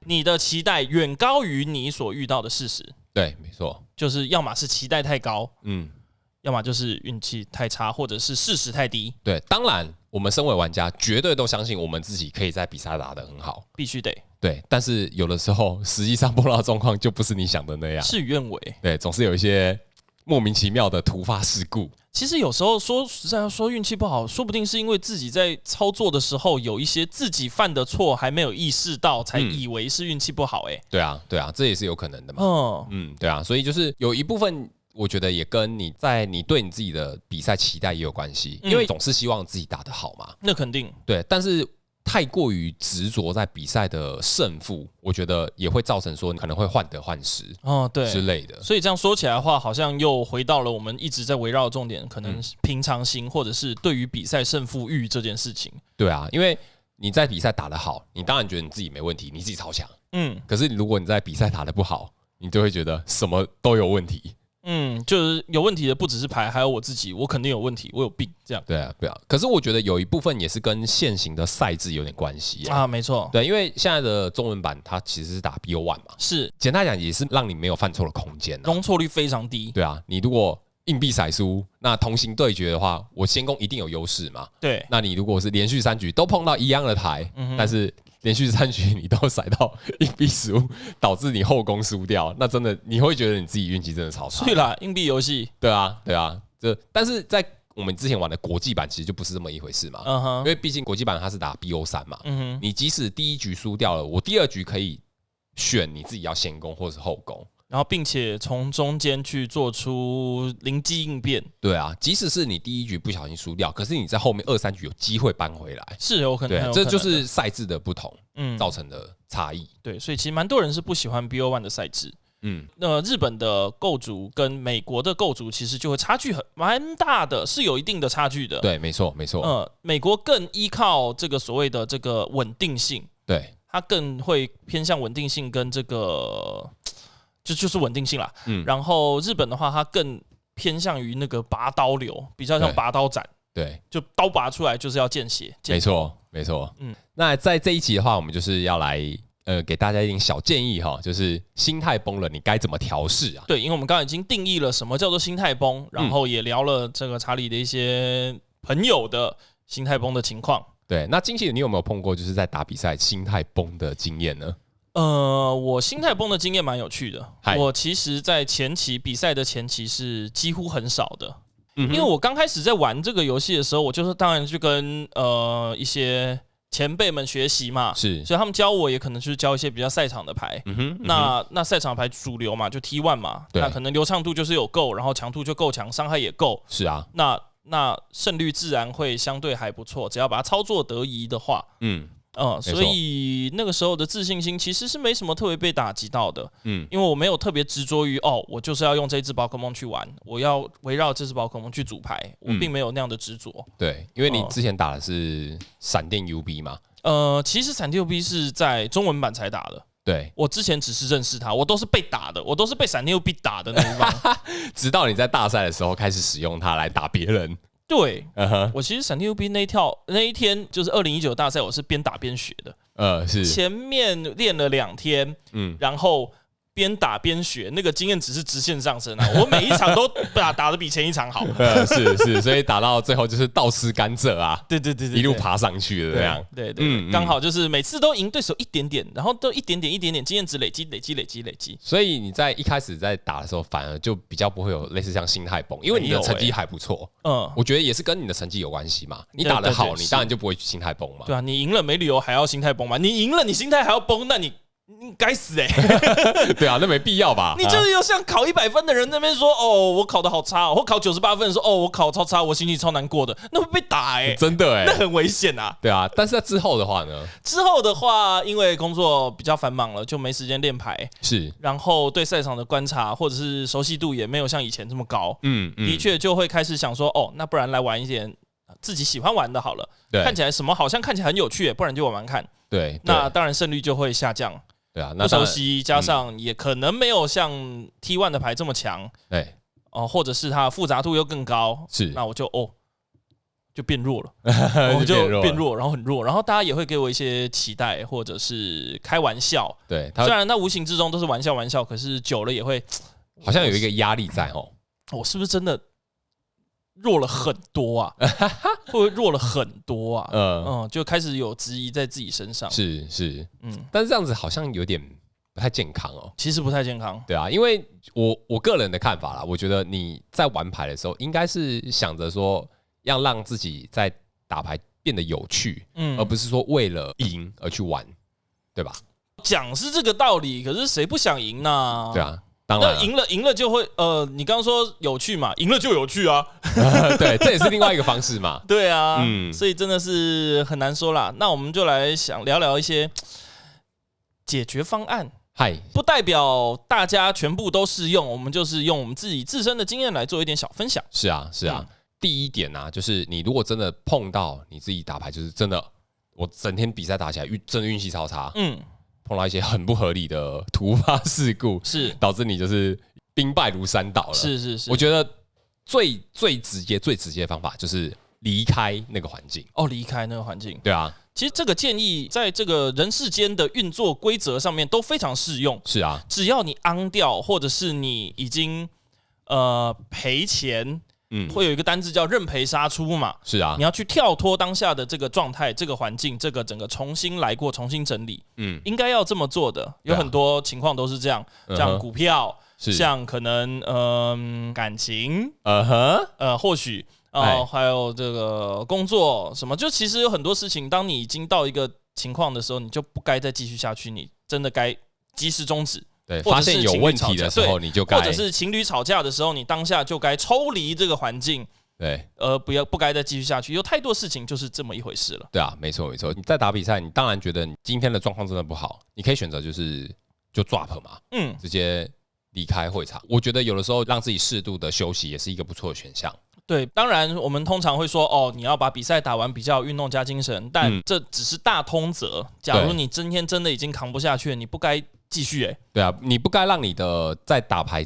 你的期待远高于你所遇到的事实。对，没错，就是要么是期待太高，嗯，要么就是运气太差，或者是事实太低。对，当然，我们身为玩家，绝对都相信我们自己可以在比赛打得很好，必须得。对，但是有的时候，实际上碰到状况就不是你想的那样，事与愿违。对，总是有一些莫名其妙的突发事故。其实有时候说实在要说运气不好，说不定是因为自己在操作的时候有一些自己犯的错还没有意识到，才以为是运气不好。哎，对啊，对啊，这也是有可能的嘛。嗯嗯，对啊，所以就是有一部分，我觉得也跟你在你对你自己的比赛期待也有关系，因为总是希望自己打得好嘛。那肯定对，但是。太过于执着在比赛的胜负，我觉得也会造成说你可能会患得患失哦，对之类的。所以这样说起来的话，好像又回到了我们一直在围绕的重点，可能平常心或者是对于比赛胜负欲这件事情。对啊，因为你在比赛打得好，你当然觉得你自己没问题，你自己超强。嗯，可是如果你在比赛打得不好，你就会觉得什么都有问题。嗯，就是有问题的不只是牌，还有我自己，我肯定有问题，我有病，这样。对啊，对啊。可是我觉得有一部分也是跟现行的赛制有点关系啊，没错。对，因为现在的中文版它其实是打 BO1 嘛，是简单讲也是让你没有犯错的空间，容错率非常低。对啊，你如果硬币骰输，那同行对决的话，我先攻一定有优势嘛。对，那你如果是连续三局都碰到一样的牌，嗯、但是。连续三局你都甩到硬币失误，导致你后攻输掉，那真的你会觉得你自己运气真的超差。对啦，硬币游戏。对啊，对啊，这但是在我们之前玩的国际版其实就不是这么一回事嘛。嗯哼。因为毕竟国际版它是打 BO 三嘛。嗯哼。你即使第一局输掉了，我第二局可以选你自己要先攻或者是后攻。然后，并且从中间去做出灵机应变。对啊，即使是你第一局不小心输掉，可是你在后面二三局有机会扳回来，是有可能。对，这就是赛制的不同，嗯，造成的差异。对，所以其实蛮多人是不喜欢 BO One 的赛制。嗯，那日本的构筑跟美国的构筑其实就会差距很蛮大的，是有一定的差距的。对，没错，没错。呃，美国更依靠这个所谓的这个稳定性，对，它更会偏向稳定性跟这个。就就是稳定性啦，嗯，然后日本的话，它更偏向于那个拔刀流，比较像拔刀斩，对，就刀拔出来就是要见血，没错，没错，嗯，那在这一集的话，我们就是要来呃，给大家一点小建议哈，就是心态崩了，你该怎么调试啊？对，因为我们刚刚已经定义了什么叫做心态崩，然后也聊了这个查理的一些朋友的心态崩的情况。对，那金喜你有没有碰过就是在打比赛心态崩的经验呢？呃，我心态崩的经验蛮有趣的。我其实，在前期比赛的前期是几乎很少的。因为我刚开始在玩这个游戏的时候，我就是当然去跟呃一些前辈们学习嘛，是，所以他们教我也可能就是教一些比较赛场的牌。嗯哼，那那赛场牌主流嘛，就 T one 嘛，对，那可能流畅度就是有够，然后强度就够强，伤害也够。是啊，那那胜率自然会相对还不错，只要把它操作得宜的话，嗯。嗯，所以那个时候的自信心其实是没什么特别被打击到的。嗯，因为我没有特别执着于哦，我就是要用这只宝可梦去玩，我要围绕这只宝可梦去组牌，我并没有那样的执着。对，因为你之前打的是闪电 UB 嘛。呃，其实闪电 UB 是在中文版才打的。对，我之前只是认识他，我都是被打的，我都是被闪电 UB 打的那一方。直到你在大赛的时候开始使用它来打别人。对，uh huh. 我其实闪电 UB 那一跳那一天就是二零一九大赛，我是边打边学的。呃，是前面练了两天，嗯，然后。边打边学，那个经验值是直线上升啊！我每一场都打 打的比前一场好，是是，所以打到最后就是倒吃甘蔗啊！对对对对，一路爬上去的这样，对对，刚好就是每次都赢对手一点点，然后都一点点一点点经验值累积累积累积累积。所以你在一开始在打的时候，反而就比较不会有类似像心态崩，因为你的成绩还不错。嗯，我觉得也是跟你的成绩有关系嘛。你打得好，你当然就不会心态崩嘛。对啊，你赢了没理由还要心态崩嘛？你赢了，你心态还要崩，那你。你该死哎！对啊，那没必要吧？你就是有像考一百分的人那边说哦，我考的好差，哦或考九十八分说哦，我考超差，我心情超难过的，那会被打哎，真的哎，那很危险啊。对啊，但是在之后的话呢？之后的话，因为工作比较繁忙了，就没时间练牌，是，然后对赛场的观察或者是熟悉度也没有像以前这么高，嗯，的确就会开始想说哦，那不然来玩一点自己喜欢玩的好了，对，看起来什么好像看起来很有趣，不然就玩玩看，对，那当然胜率就会下降。对啊，那不熟悉加上也可能没有像 T one 的牌这么强，对。哦，或者是它复杂度又更高，是。那我就哦 就变弱了，我就变弱，然后很弱，然后大家也会给我一些期待或者是开玩笑，对，虽然那无形之中都是玩笑玩笑，可是久了也会好像有一个压力在哦，我是不是真的？弱了很多啊，会不会弱了很多啊？嗯嗯，就开始有质疑在自己身上。是是，嗯，但是这样子好像有点不太健康哦。其实不太健康。对啊，因为我我个人的看法啦，我觉得你在玩牌的时候，应该是想着说要让自己在打牌变得有趣，嗯，而不是说为了赢而去玩，对吧？讲是这个道理，可是谁不想赢呢？对啊。那赢了，赢了就会呃，你刚刚说有趣嘛？赢了就有趣啊，对，这也是另外一个方式嘛。对啊，嗯，所以真的是很难说啦。那我们就来想聊聊一些解决方案。嗨，不代表大家全部都适用，我们就是用我们自己自身的经验来做一点小分享。是啊，是啊。第一点啊，就是你如果真的碰到你自己打牌，就是真的，我整天比赛打起来运，真的运气超差。嗯。碰到一些很不合理的突发事故，是导致你就是兵败如山倒了。是是是，我觉得最最直接、最直接的方法就是离开那个环境。哦，离开那个环境。对啊，其实这个建议在这个人世间的运作规则上面都非常适用。是啊，只要你昂掉，或者是你已经呃赔钱。嗯，会有一个单字叫认赔杀出嘛？是啊，你要去跳脱当下的这个状态、这个环境、这个整个重新来过、重新整理。嗯，应该要这么做的。有很多情况都是这样，像股票，像可能嗯感情，呃哼，呃或许呃还有这个工作什么，就其实有很多事情，当你已经到一个情况的时候，你就不该再继续下去，你真的该及时终止。对，发现有问题的时候，你就该，或者是情侣吵架的时候，你当下就该抽离这个环境，对，呃不要不该再继续下去。有太多事情就是这么一回事了。对啊，没错没错。你在打比赛，你当然觉得你今天的状况真的不好，你可以选择就是就 drop 嘛，嗯，直接离开会场。我觉得有的时候让自己适度的休息也是一个不错的选项。对，当然我们通常会说，哦，你要把比赛打完，比较运动加精神，但这只是大通则。假如你今天真的已经扛不下去了，你不该。继续哎、欸，对啊，你不该让你的在打牌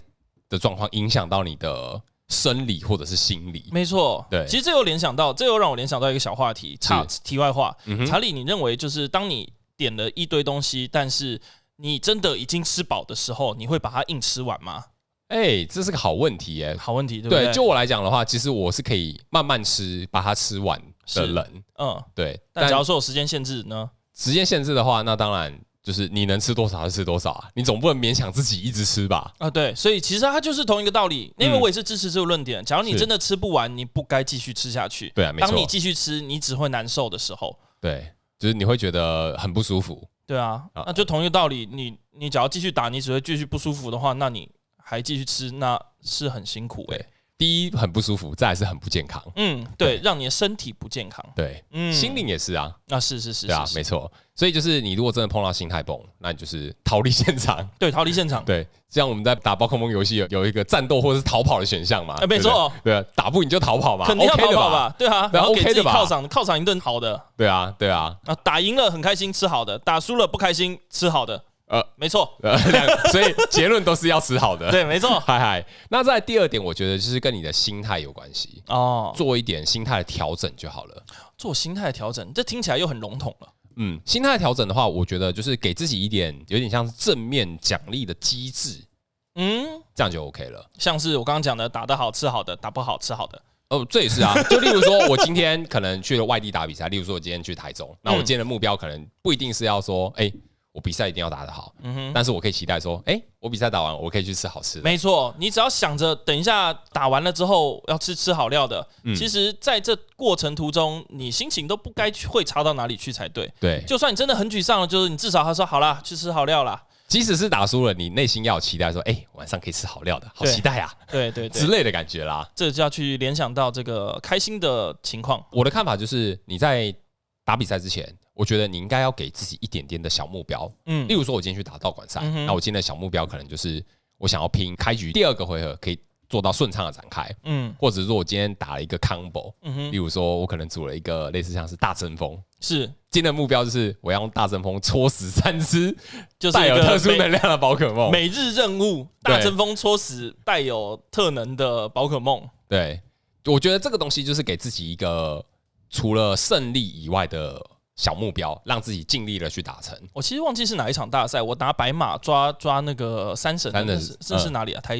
的状况影响到你的生理或者是心理。没错，对，其实这又联想到，这又让我联想到一个小话题，差题外话。嗯、查理，你认为就是当你点了一堆东西，但是你真的已经吃饱的时候，你会把它硬吃完吗？哎、欸，这是个好问题耶，好问题，对不对？对，就我来讲的话，其实我是可以慢慢吃，把它吃完的人。嗯，对。但假如说有时间限制呢？时间限制的话，那当然。就是你能吃多少就吃多少啊，你总不能勉强自己一直吃吧？啊，对，所以其实它就是同一个道理。因为我也是支持这个论点。假如你真的吃不完，你不该继续吃下去。对啊，没错。当你继续吃，你只会难受的时候，对，就是你会觉得很不舒服。对啊，那就同一个道理。你你只要继续打，你只会继续不舒服的话，那你还继续吃，那是很辛苦哎。第一很不舒服，再来是很不健康。嗯，对，让你的身体不健康。对，嗯，心灵也是啊。啊，是是是，对啊，没错。所以就是你如果真的碰到心态崩，那你就是逃离现场。对，逃离现场。对，像我们在打宝可梦游戏有有一个战斗或者是逃跑的选项嘛？没错。对啊，打不赢就逃跑嘛，肯定要逃跑吧？对啊，然后给自己犒赏犒赏一顿好的。对啊，对啊。啊，打赢了很开心，吃好的；打输了不开心，吃好的。呃，没错，呃，所以结论都是要吃好的。对，没错。嗨嗨，那在第二点，我觉得就是跟你的心态有关系哦，做一点心态的调整就好了。做心态的调整，这听起来又很笼统了。嗯，心态调整的话，我觉得就是给自己一点有点像是正面奖励的机制。嗯，这样就 OK 了。像是我刚刚讲的，打得好吃好的，打不好吃好的。哦，这也是啊。就例如说，我今天可能去了外地打比赛，例如说我今天去台中，那我今天的目标可能不一定是要说，哎。我比赛一定要打得好，嗯哼，但是我可以期待说，哎，我比赛打完，我可以去吃好吃的。没错，你只要想着等一下打完了之后要吃吃好料的，嗯，其实在这过程途中，你心情都不该会差到哪里去才对。对，就算你真的很沮丧了，就是你至少他说好啦，去吃好料啦。即使是打输了，你内心要有期待说，哎，晚上可以吃好料的，好期待啊，对对对，之类的感觉啦。这就要去联想到这个开心的情况。我的看法就是你在打比赛之前。我觉得你应该要给自己一点点的小目标，嗯，例如说，我今天去打道馆赛，嗯、那我今天的小目标可能就是我想要拼开局第二个回合可以做到顺畅的展开，嗯，或者是说我今天打了一个 combo，嗯哼，例如说我可能组了一个类似像是大针锋，是。今天的目标就是我要用大针锋戳死三只就是带有特殊能量的宝可梦，每日任务大针锋戳死带有特能的宝可梦，对，我觉得这个东西就是给自己一个除了胜利以外的。小目标，让自己尽力的去达成。我其实忘记是哪一场大赛，我拿白马抓抓那个三神，三省是这是哪里啊？台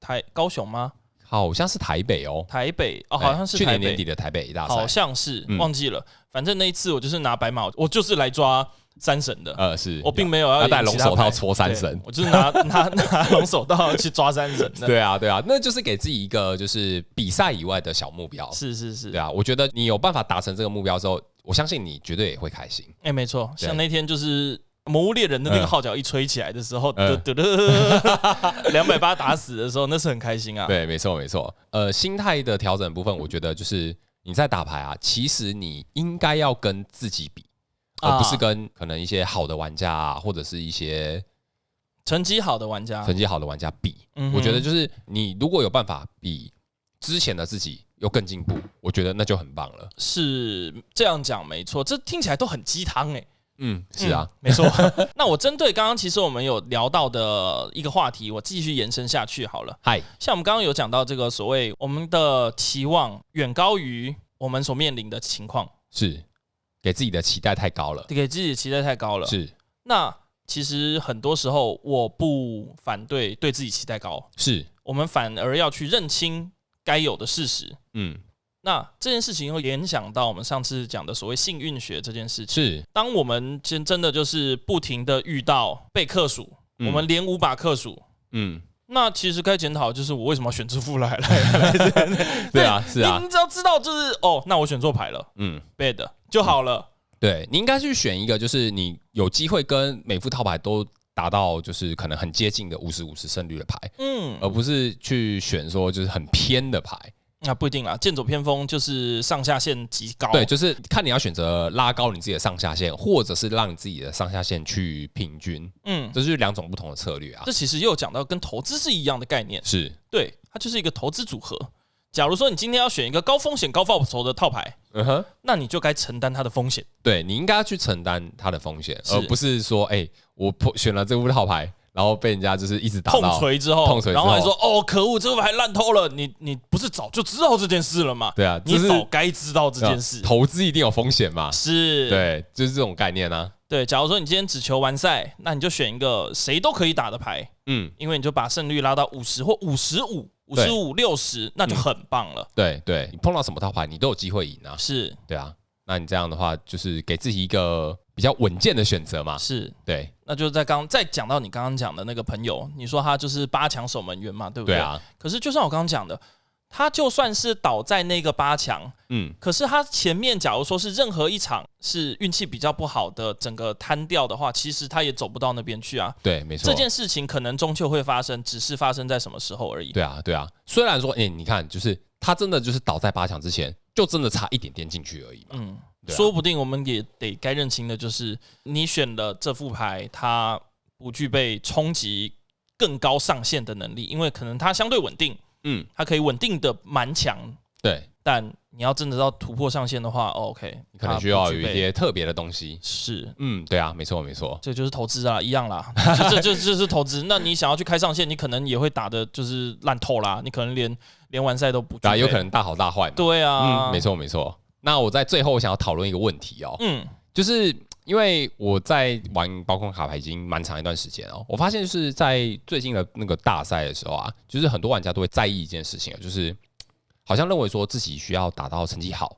台高雄吗？好像是台北哦，台北哦，好像是去年年底的台北大赛，好像是忘记了。反正那一次我就是拿白马，我就是来抓三神的。呃，是我并没有要戴龙手套戳三神，我就是拿 拿拿龙手套去抓三神。对啊，对啊，那就是给自己一个就是比赛以外的小目标。是是是，对啊，我觉得你有办法达成这个目标之后。我相信你绝对也会开心。哎，没错，像那天就是魔物猎人的那个号角一吹起来的时候，得得得，两百八打死的时候，那是很开心啊。对，没错，没错。呃，心态的调整部分，我觉得就是你在打牌啊，其实你应该要跟自己比，而不是跟可能一些好的玩家啊，或者是一些成绩好的玩家、成绩好的玩家比。我觉得就是你如果有办法比之前的自己。又更进步，我觉得那就很棒了。是这样讲没错，这听起来都很鸡汤哎。嗯，是啊，嗯、没错。那我针对刚刚其实我们有聊到的一个话题，我继续延伸下去好了。嗨，像我们刚刚有讲到这个所谓我们的期望远高于我们所面临的情况，是给自己的期待太高了，给自己的期待太高了。是，那其实很多时候我不反对对自己期待高，是。我们反而要去认清。该有的事实，嗯，那这件事情会联想到我们上次讲的所谓幸运学这件事情。是，当我们真真的就是不停的遇到被克数，嗯、我们连五把克数，嗯，那其实该检讨就是我为什么要选支付来来来？对啊，是啊，你只要知道就是哦，那我选错牌了，嗯，bad 就好了。对，你应该去选一个，就是你有机会跟每副套牌都。达到就是可能很接近的五十五十胜率的牌，嗯，而不是去选说就是很偏的牌，那不一定啦。剑走偏锋就是上下限极高，对，就是看你要选择拉高你自己的上下限，或者是让你自己的上下限去平均，嗯，这是两种不同的策略啊。这其实又讲到跟投资是一样的概念，是对，它就是一个投资组合。假如说你今天要选一个高风险高报酬的套牌，嗯哼，那你就该承担它的风险。对，你应该要去承担它的风险，而不是说，哎，我选了这副套牌，然后被人家就是一直打痛锤之后，痛锤，然后还说，哦，可恶，这副牌烂透了。你你不是早就知道这件事了吗？对啊，你早该知道这件事。投资一定有风险嘛？是，对，就是这种概念啊。对，假如说你今天只求完赛，那你就选一个谁都可以打的牌，嗯，因为你就把胜率拉到五十或五十五、五十五、六十，那就很棒了。对对，你碰到什么套牌，你都有机会赢啊。是，对啊，那你这样的话，就是给自己一个比较稳健的选择嘛。是对，那就在刚再讲到你刚刚讲的那个朋友，你说他就是八强守门员嘛，对不对？对啊。可是就像我刚刚讲的。他就算是倒在那个八强，嗯，可是他前面假如说是任何一场是运气比较不好的，整个摊掉的话，其实他也走不到那边去啊。对，没错。这件事情可能终究会发生，只是发生在什么时候而已。对啊，对啊。虽然说，哎、欸，你看，就是他真的就是倒在八强之前，就真的差一点点进去而已嘛。嗯，啊、说不定我们也得该认清的就是，你选的这副牌，它不具备冲击更高上限的能力，因为可能它相对稳定。嗯，它可以稳定的蛮强，对。但你要真的要突破上限的话，OK，你可能需要有一些特别的东西。是，嗯，对啊，没错没错，这就是投资啊，一样啦，这就就是投资。那你想要去开上限，你可能也会打的就是烂透啦，你可能连连完赛都不打，有可能大好大坏。对啊，嗯，没错没错。那我在最后我想要讨论一个问题哦，嗯，就是。因为我在玩宝可卡牌已经蛮长一段时间哦，我发现就是在最近的那个大赛的时候啊，就是很多玩家都会在意一件事情，就是好像认为说自己需要打到成绩好，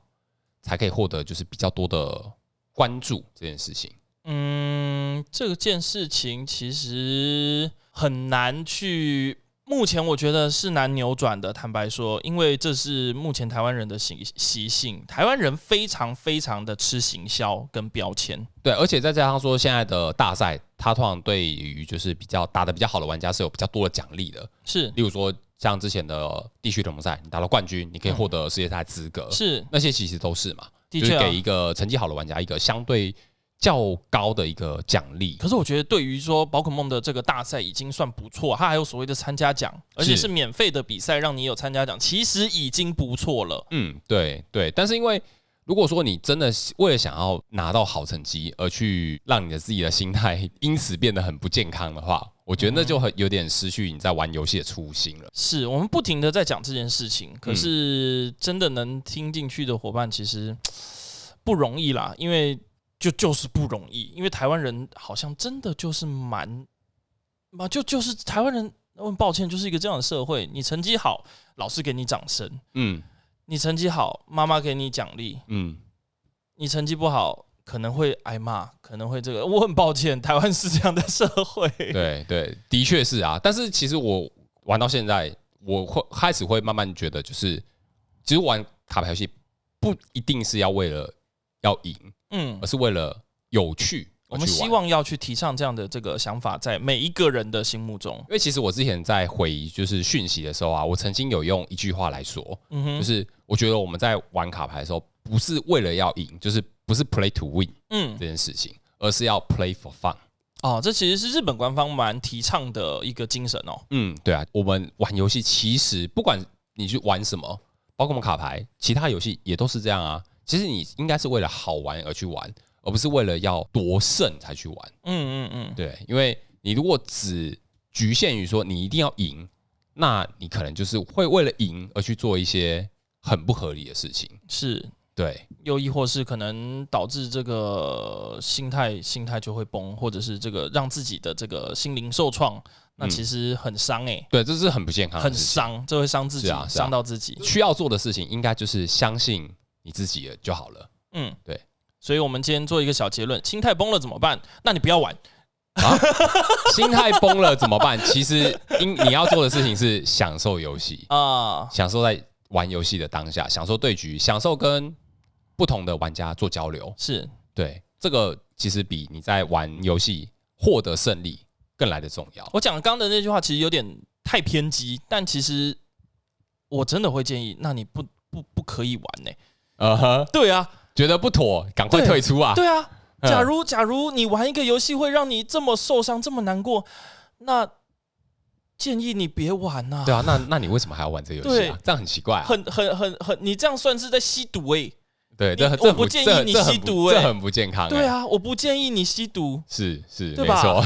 才可以获得就是比较多的关注这件事情。嗯，这件事情其实很难去。目前我觉得是难扭转的，坦白说，因为这是目前台湾人的习习性，台湾人非常非常的吃行销跟标签。对，而且再加上说现在的大赛，它通常对于就是比较打的比较好的玩家是有比较多的奖励的。是，例如说像之前的地区联盟赛，你打到冠军，你可以获得世界赛资格。是，那些其实都是嘛，的确啊，就是给一个成绩好的玩家一个相对。较高的一个奖励，可是我觉得对于说宝可梦的这个大赛已经算不错，它还有所谓的参加奖，而且是免费的比赛，让你有参加奖，其实已经不错了。嗯，对对。但是因为如果说你真的为了想要拿到好成绩而去让你的自己的心态因此变得很不健康的话，我觉得那就很有点失去你在玩游戏的初心了。是我们不停的在讲这件事情，可是真的能听进去的伙伴其实不容易啦，因为。就就是不容易，因为台湾人好像真的就是蛮，嘛就就是台湾人，我很抱歉，就是一个这样的社会。你成绩好，老师给你掌声，嗯；你成绩好，妈妈给你奖励，嗯；你成绩不好，可能会挨骂，可能会这个。我很抱歉，台湾是这样的社会。对对，的确是啊。但是其实我玩到现在，我会开始会慢慢觉得，就是其实玩卡牌游戏不一定是要为了要赢。嗯，而是为了有趣，我们希望要去提倡这样的这个想法，在每一个人的心目中。因为其实我之前在回就是讯息的时候啊，我曾经有用一句话来说，嗯哼，就是我觉得我们在玩卡牌的时候，不是为了要赢，就是不是 play to win，嗯，这件事情，而是要 play for fun。哦，这其实是日本官方蛮提倡的一个精神哦。嗯，对啊，我们玩游戏其实不管你去玩什么，包括我们卡牌，其他游戏也都是这样啊。其实你应该是为了好玩而去玩，而不是为了要夺胜才去玩。嗯嗯嗯，对，因为你如果只局限于说你一定要赢，那你可能就是会为了赢而去做一些很不合理的事情。是，对，又亦或是可能导致这个心态心态就会崩，或者是这个让自己的这个心灵受创，那其实很伤哎、欸。对，这是很不健康，很伤，这会伤自己，伤到自己。需要做的事情应该就是相信。你自己就好了。嗯，对，所以，我们今天做一个小结论：心态崩了怎么办？那你不要玩啊！心态崩了怎么办？其实，应你要做的事情是享受游戏啊，享受在玩游戏的当下，享受对局，享受跟不同的玩家做交流。是对，这个其实比你在玩游戏获得胜利更来的重要。我讲刚刚的那句话其实有点太偏激，但其实我真的会建议，那你不不不可以玩呢、欸？呃呵，对啊，觉得不妥，赶快退出啊！对啊，假如假如你玩一个游戏会让你这么受伤、这么难过，那建议你别玩呐。对啊，那那你为什么还要玩这个游戏啊？这样很奇怪啊！很很很很，你这样算是在吸毒哎。对，这我不建议你吸毒哎，这很不健康。对啊，我不建议你吸毒。是是，对吧？没错。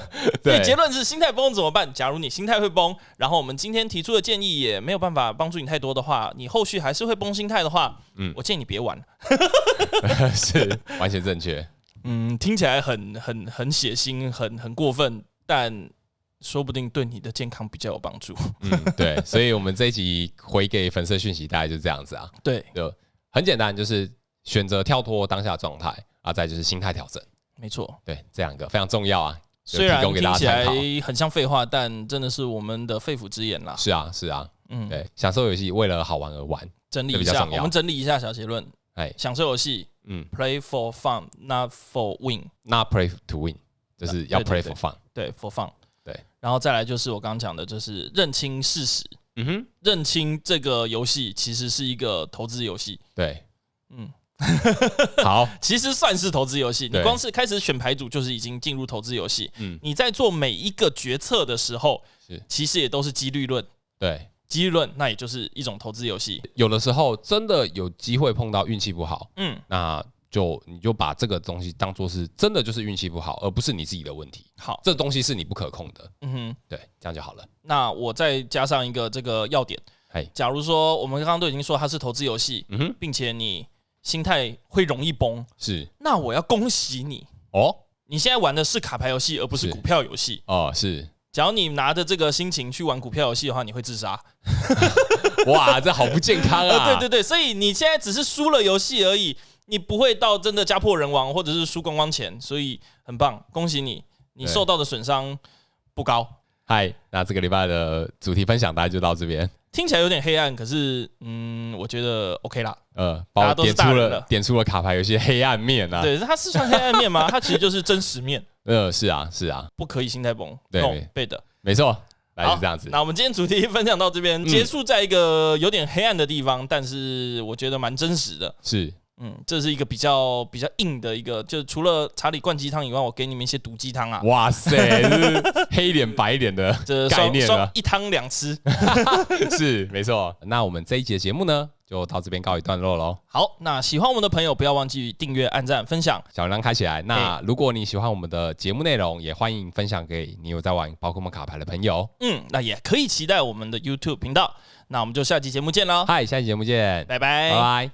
所以结论是：心态崩怎么办？假如你心态会崩，然后我们今天提出的建议也没有办法帮助你太多的话，你后续还是会崩心态的话，嗯，我建议你别玩。是完全正确。嗯，听起来很很很血腥，很很过分，但说不定对你的健康比较有帮助。嗯，对，所以我们这一集回给粉丝讯息，大概就是这样子啊。对，就很简单，就是选择跳脱当下状态啊，再就是心态调整。没错，对，这两个非常重要啊。虽然听起来很像废话，但真的是我们的肺腑之言啦。是啊，是啊，嗯，对，享受游戏为了好玩而玩，整理一下，我们整理一下小结论。哎，享受游戏，嗯，play for fun，not for win，not play to win，就是要 play for fun，对，for fun，对，然后再来就是我刚刚讲的，就是认清事实，嗯哼，认清这个游戏其实是一个投资游戏，对，嗯。好，其实算是投资游戏。你光是开始选牌组，就是已经进入投资游戏。嗯，你在做每一个决策的时候，是其实也都是几率论。对，几率论，那也就是一种投资游戏。有的时候真的有机会碰到运气不好，嗯，那就你就把这个东西当做是真的就是运气不好，而不是你自己的问题。好，这东西是你不可控的。嗯哼，对，这样就好了。那我再加上一个这个要点。哎，假如说我们刚刚都已经说它是投资游戏，嗯哼，并且你。心态会容易崩，是。那我要恭喜你哦，你现在玩的是卡牌游戏，而不是股票游戏哦。是。假如你拿着这个心情去玩股票游戏的话，你会自杀。哇，这好不健康啊！对对对，所以你现在只是输了游戏而已，你不会到真的家破人亡，或者是输光光钱，所以很棒，恭喜你，你受到的损伤不高。嗨，那这个礼拜的主题分享大家就到这边。听起来有点黑暗，可是嗯，我觉得 OK 啦。呃，大家都是大人了，点出了点出了卡牌有些黑暗面啊。对，它是算黑暗面吗？它其实就是真实面。呃，是啊，是啊，不可以心态崩。对，对的，没错，来是这样子。那我们今天主题分享到这边，结束在一个有点黑暗的地方，但是我觉得蛮真实的。是。嗯，这是一个比较比较硬的一个，就除了查理灌鸡汤以外，我给你们一些毒鸡汤啊！哇塞，黑脸白脸的这 概念了，一汤两吃，是没错。那我们这一集的节目呢，就到这边告一段落喽。好，那喜欢我们的朋友不要忘记订阅、按赞、分享，小铃铛开起来。那如果你喜欢我们的节目内容，也欢迎分享给你有在玩宝可梦卡牌的朋友。嗯，那也可以期待我们的 YouTube 频道。那我们就下期节目见喽！嗨，下期节目见，拜拜，拜拜。